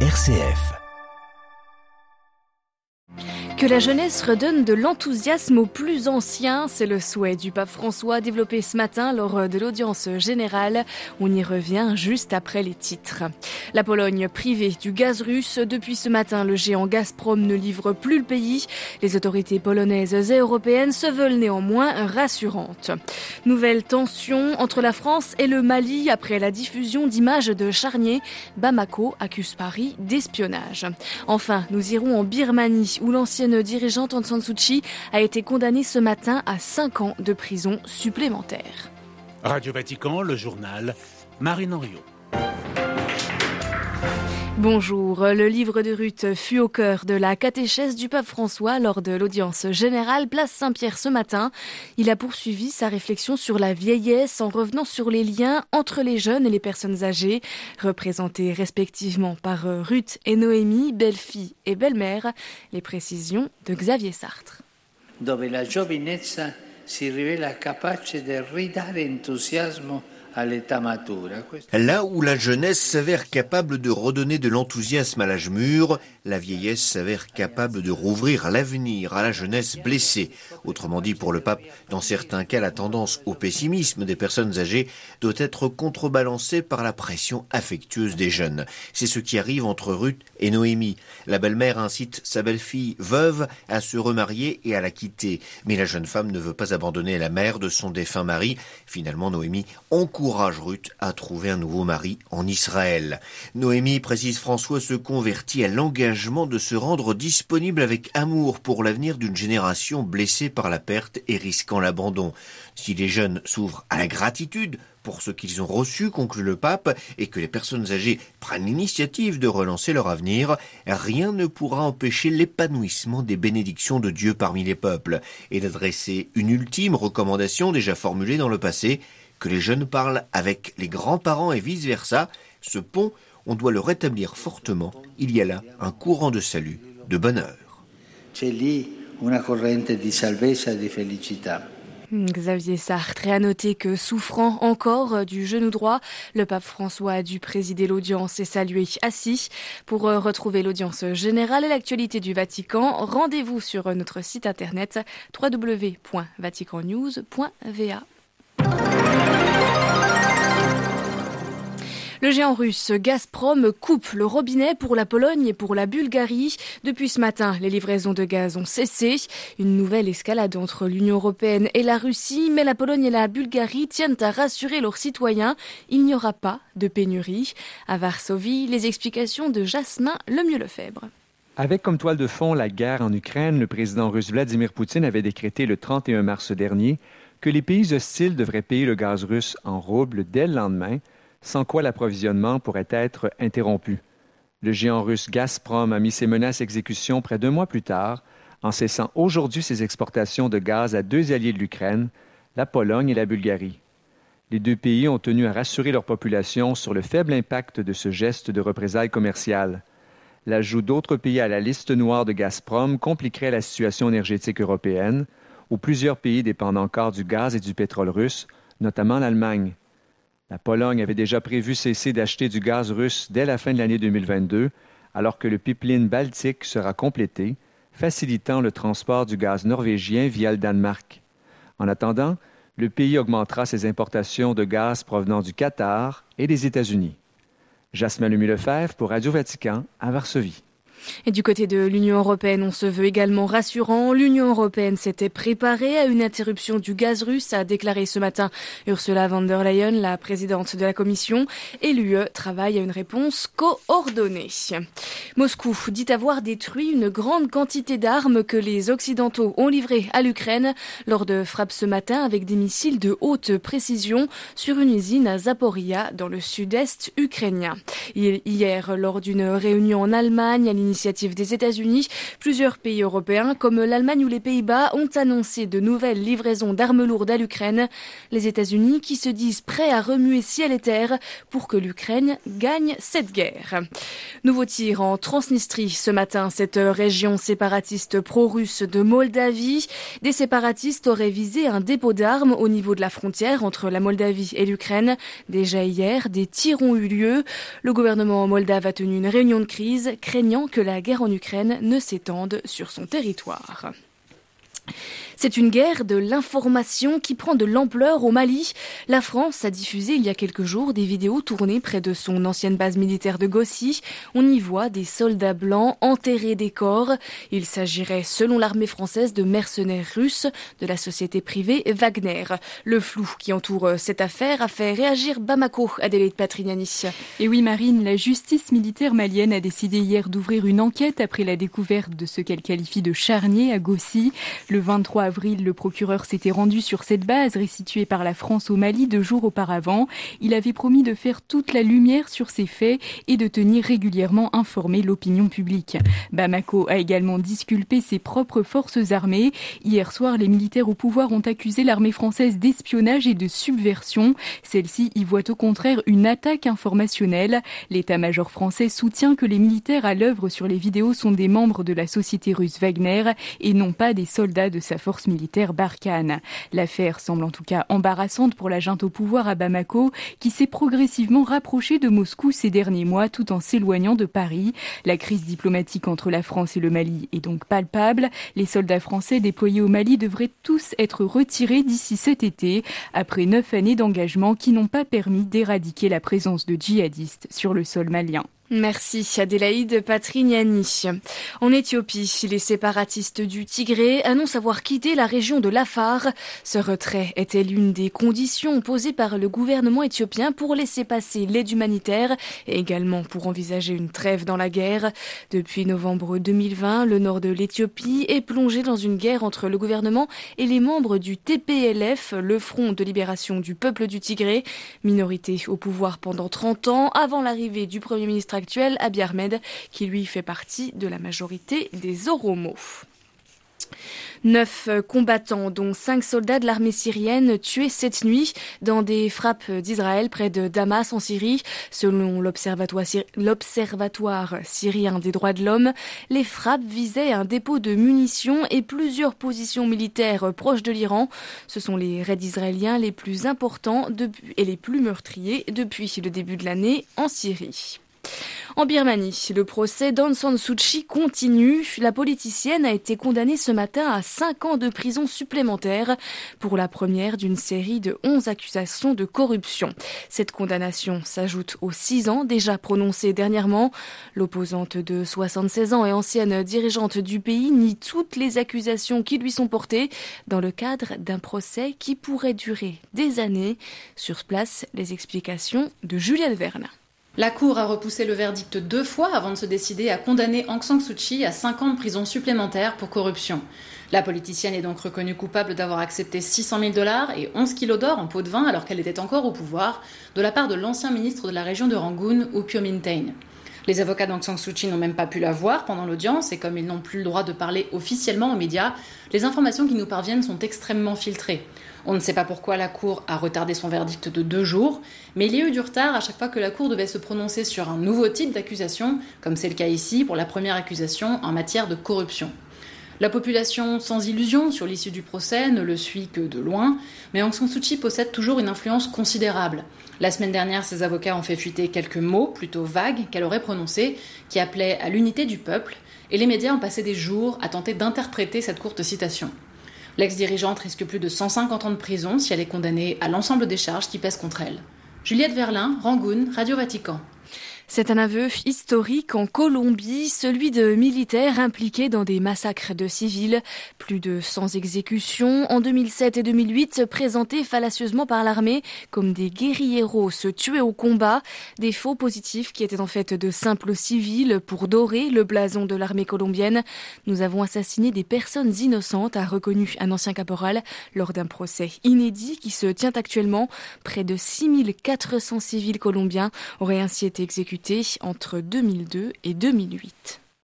RCF. Que la jeunesse redonne de l'enthousiasme aux plus anciens, c'est le souhait du pape François développé ce matin lors de l'audience générale. On y revient juste après les titres. La Pologne privée du gaz russe. Depuis ce matin, le géant Gazprom ne livre plus le pays. Les autorités polonaises et européennes se veulent néanmoins rassurantes. Nouvelle tension entre la France et le Mali après la diffusion d'images de charniers. Bamako accuse Paris d'espionnage. Enfin, nous irons en Birmanie où l'ancien dirigeante Aung San Suu Kyi a été condamnée ce matin à 5 ans de prison supplémentaire. Radio Vatican, le journal Marine Henriot. Bonjour, le livre de Ruth fut au cœur de la catéchèse du pape François lors de l'audience générale place Saint-Pierre ce matin. Il a poursuivi sa réflexion sur la vieillesse en revenant sur les liens entre les jeunes et les personnes âgées, représentées respectivement par Ruth et Noémie, belle-fille et belle-mère. Les précisions de Xavier Sartre. Si rivela capace de entusiasmo Là où la jeunesse s'avère capable de redonner de l'enthousiasme à l'âge mûr, la vieillesse s'avère capable de rouvrir l'avenir à la jeunesse blessée. Autrement dit, pour le pape, dans certains cas, la tendance au pessimisme des personnes âgées doit être contrebalancée par la pression affectueuse des jeunes. C'est ce qui arrive entre Ruth et Noémie. La belle-mère incite sa belle-fille veuve à se remarier et à la quitter. Mais la jeune femme ne veut pas abandonner la mère de son défunt mari. Finalement, Noémie encourage Ruth à trouver un nouveau mari en Israël. Noémie, précise François, se convertit à l'engagement de se rendre disponible avec amour pour l'avenir d'une génération blessée par la perte et risquant l'abandon. Si les jeunes s'ouvrent à la gratitude pour ce qu'ils ont reçu, conclut le pape, et que les personnes âgées prennent l'initiative de relancer leur avenir, rien ne pourra empêcher l'épanouissement des bénédictions de Dieu parmi les peuples, et d'adresser une ultime recommandation déjà formulée dans le passé, que les jeunes parlent avec les grands-parents et vice-versa, ce pont on doit le rétablir fortement. Il y a là un courant de salut, de bonheur. Xavier Sartre a noté que souffrant encore du genou droit, le pape François a dû présider l'audience et saluer assis. Pour retrouver l'audience générale et l'actualité du Vatican, rendez-vous sur notre site internet www.vaticannews.va. Le géant russe Gazprom coupe le robinet pour la Pologne et pour la Bulgarie. Depuis ce matin, les livraisons de gaz ont cessé. Une nouvelle escalade entre l'Union européenne et la Russie, mais la Pologne et la Bulgarie tiennent à rassurer leurs citoyens. Il n'y aura pas de pénurie. À Varsovie, les explications de Jasmin Lemieux-Lefebvre. Avec comme toile de fond la guerre en Ukraine, le président russe Vladimir Poutine avait décrété le 31 mars dernier que les pays hostiles devraient payer le gaz russe en roubles dès le lendemain, sans quoi l'approvisionnement pourrait être interrompu. Le géant russe Gazprom a mis ses menaces exécution près d'un mois plus tard, en cessant aujourd'hui ses exportations de gaz à deux alliés de l'Ukraine, la Pologne et la Bulgarie. Les deux pays ont tenu à rassurer leur population sur le faible impact de ce geste de représailles commerciales. L'ajout d'autres pays à la liste noire de Gazprom compliquerait la situation énergétique européenne, où plusieurs pays dépendent encore du gaz et du pétrole russe, notamment l'Allemagne. La Pologne avait déjà prévu cesser d'acheter du gaz russe dès la fin de l'année 2022, alors que le pipeline baltique sera complété, facilitant le transport du gaz norvégien via le Danemark. En attendant, le pays augmentera ses importations de gaz provenant du Qatar et des États-Unis. Jasmin Lemieux-Lefebvre pour Radio Vatican à Varsovie. Et du côté de l'Union européenne, on se veut également rassurant. L'Union européenne s'était préparée à une interruption du gaz russe, a déclaré ce matin Ursula von der Leyen, la présidente de la Commission, et l'UE travaille à une réponse coordonnée. Moscou dit avoir détruit une grande quantité d'armes que les Occidentaux ont livrées à l'Ukraine lors de frappes ce matin avec des missiles de haute précision sur une usine à Zaporia dans le sud-est ukrainien. Hier, lors d'une réunion en Allemagne à l'initiative l'initiative des États-Unis, plusieurs pays européens comme l'Allemagne ou les Pays-Bas ont annoncé de nouvelles livraisons d'armes lourdes à l'Ukraine. Les États-Unis qui se disent prêts à remuer ciel et terre pour que l'Ukraine gagne cette guerre. Nouveau tir en Transnistrie ce matin, cette région séparatiste pro-russe de Moldavie. Des séparatistes auraient visé un dépôt d'armes au niveau de la frontière entre la Moldavie et l'Ukraine. Déjà hier, des tirs ont eu lieu. Le gouvernement moldave a tenu une réunion de crise, craignant que la guerre en Ukraine ne s'étende sur son territoire. C'est une guerre de l'information qui prend de l'ampleur au Mali. La France a diffusé il y a quelques jours des vidéos tournées près de son ancienne base militaire de Gossi. On y voit des soldats blancs enterrer des corps. Il s'agirait, selon l'armée française, de mercenaires russes de la société privée Wagner. Le flou qui entoure cette affaire a fait réagir Bamako, Adélaïde Patrignani. Et oui, Marine, la justice militaire malienne a décidé hier d'ouvrir une enquête après la découverte de ce qu'elle qualifie de charnier à Gossi. 23 avril, le procureur s'était rendu sur cette base restituée par la France au Mali deux jours auparavant. Il avait promis de faire toute la lumière sur ces faits et de tenir régulièrement informé l'opinion publique. Bamako a également disculpé ses propres forces armées. Hier soir, les militaires au pouvoir ont accusé l'armée française d'espionnage et de subversion. Celle-ci y voit au contraire une attaque informationnelle. L'état-major français soutient que les militaires à l'œuvre sur les vidéos sont des membres de la société russe Wagner et non pas des soldats de sa force militaire Barkhane. L'affaire semble en tout cas embarrassante pour la junte au pouvoir à Bamako, qui s'est progressivement rapprochée de Moscou ces derniers mois tout en s'éloignant de Paris. La crise diplomatique entre la France et le Mali est donc palpable. Les soldats français déployés au Mali devraient tous être retirés d'ici cet été, après neuf années d'engagement qui n'ont pas permis d'éradiquer la présence de djihadistes sur le sol malien. Merci Adélaïde Patrignani. En Éthiopie, les séparatistes du Tigré annoncent avoir quitté la région de l'Afar. Ce retrait était l'une des conditions posées par le gouvernement éthiopien pour laisser passer l'aide humanitaire et également pour envisager une trêve dans la guerre. Depuis novembre 2020, le nord de l'Éthiopie est plongé dans une guerre entre le gouvernement et les membres du TPLF, le Front de libération du peuple du Tigré, minorité au pouvoir pendant 30 ans avant l'arrivée du Premier ministre actuel, Abiy Ahmed, qui lui fait partie de la majorité des Oromos. Neuf combattants, dont cinq soldats de l'armée syrienne, tués cette nuit dans des frappes d'Israël près de Damas en Syrie. Selon l'Observatoire syrien des droits de l'homme, les frappes visaient un dépôt de munitions et plusieurs positions militaires proches de l'Iran. Ce sont les raids israéliens les plus importants et les plus meurtriers depuis le début de l'année en Syrie. En Birmanie, le procès d'Aung San continue. La politicienne a été condamnée ce matin à 5 ans de prison supplémentaire pour la première d'une série de 11 accusations de corruption. Cette condamnation s'ajoute aux 6 ans déjà prononcés dernièrement. L'opposante de 76 ans et ancienne dirigeante du pays nie toutes les accusations qui lui sont portées dans le cadre d'un procès qui pourrait durer des années. Sur place, les explications de Juliette Verne. La Cour a repoussé le verdict deux fois avant de se décider à condamner Aung San Suu Kyi à cinq ans de prison supplémentaire pour corruption. La politicienne est donc reconnue coupable d'avoir accepté 600 000 dollars et 11 kilos d'or en pot de vin alors qu'elle était encore au pouvoir de la part de l'ancien ministre de la région de Rangoon, Upio Mintain. Les avocats d'Aung San Suu Kyi n'ont même pas pu la voir pendant l'audience et comme ils n'ont plus le droit de parler officiellement aux médias, les informations qui nous parviennent sont extrêmement filtrées. On ne sait pas pourquoi la Cour a retardé son verdict de deux jours, mais il y a eu du retard à chaque fois que la Cour devait se prononcer sur un nouveau type d'accusation, comme c'est le cas ici pour la première accusation en matière de corruption. La population, sans illusion sur l'issue du procès, ne le suit que de loin, mais Aung San Suu Kyi possède toujours une influence considérable. La semaine dernière, ses avocats ont fait fuiter quelques mots, plutôt vagues, qu'elle aurait prononcés, qui appelaient à l'unité du peuple, et les médias ont passé des jours à tenter d'interpréter cette courte citation. L'ex-dirigeante risque plus de 150 ans de prison si elle est condamnée à l'ensemble des charges qui pèsent contre elle. Juliette Verlin, Rangoon, Radio Vatican. C'est un aveu historique en Colombie, celui de militaires impliqués dans des massacres de civils. Plus de 100 exécutions en 2007 et 2008 présentées fallacieusement par l'armée comme des guérilleros se tuer au combat. Des faux positifs qui étaient en fait de simples civils pour dorer le blason de l'armée colombienne. Nous avons assassiné des personnes innocentes, a reconnu un ancien caporal lors d'un procès inédit qui se tient actuellement. Près de 6400 civils colombiens auraient ainsi été exécutés entre 2002 et 2008.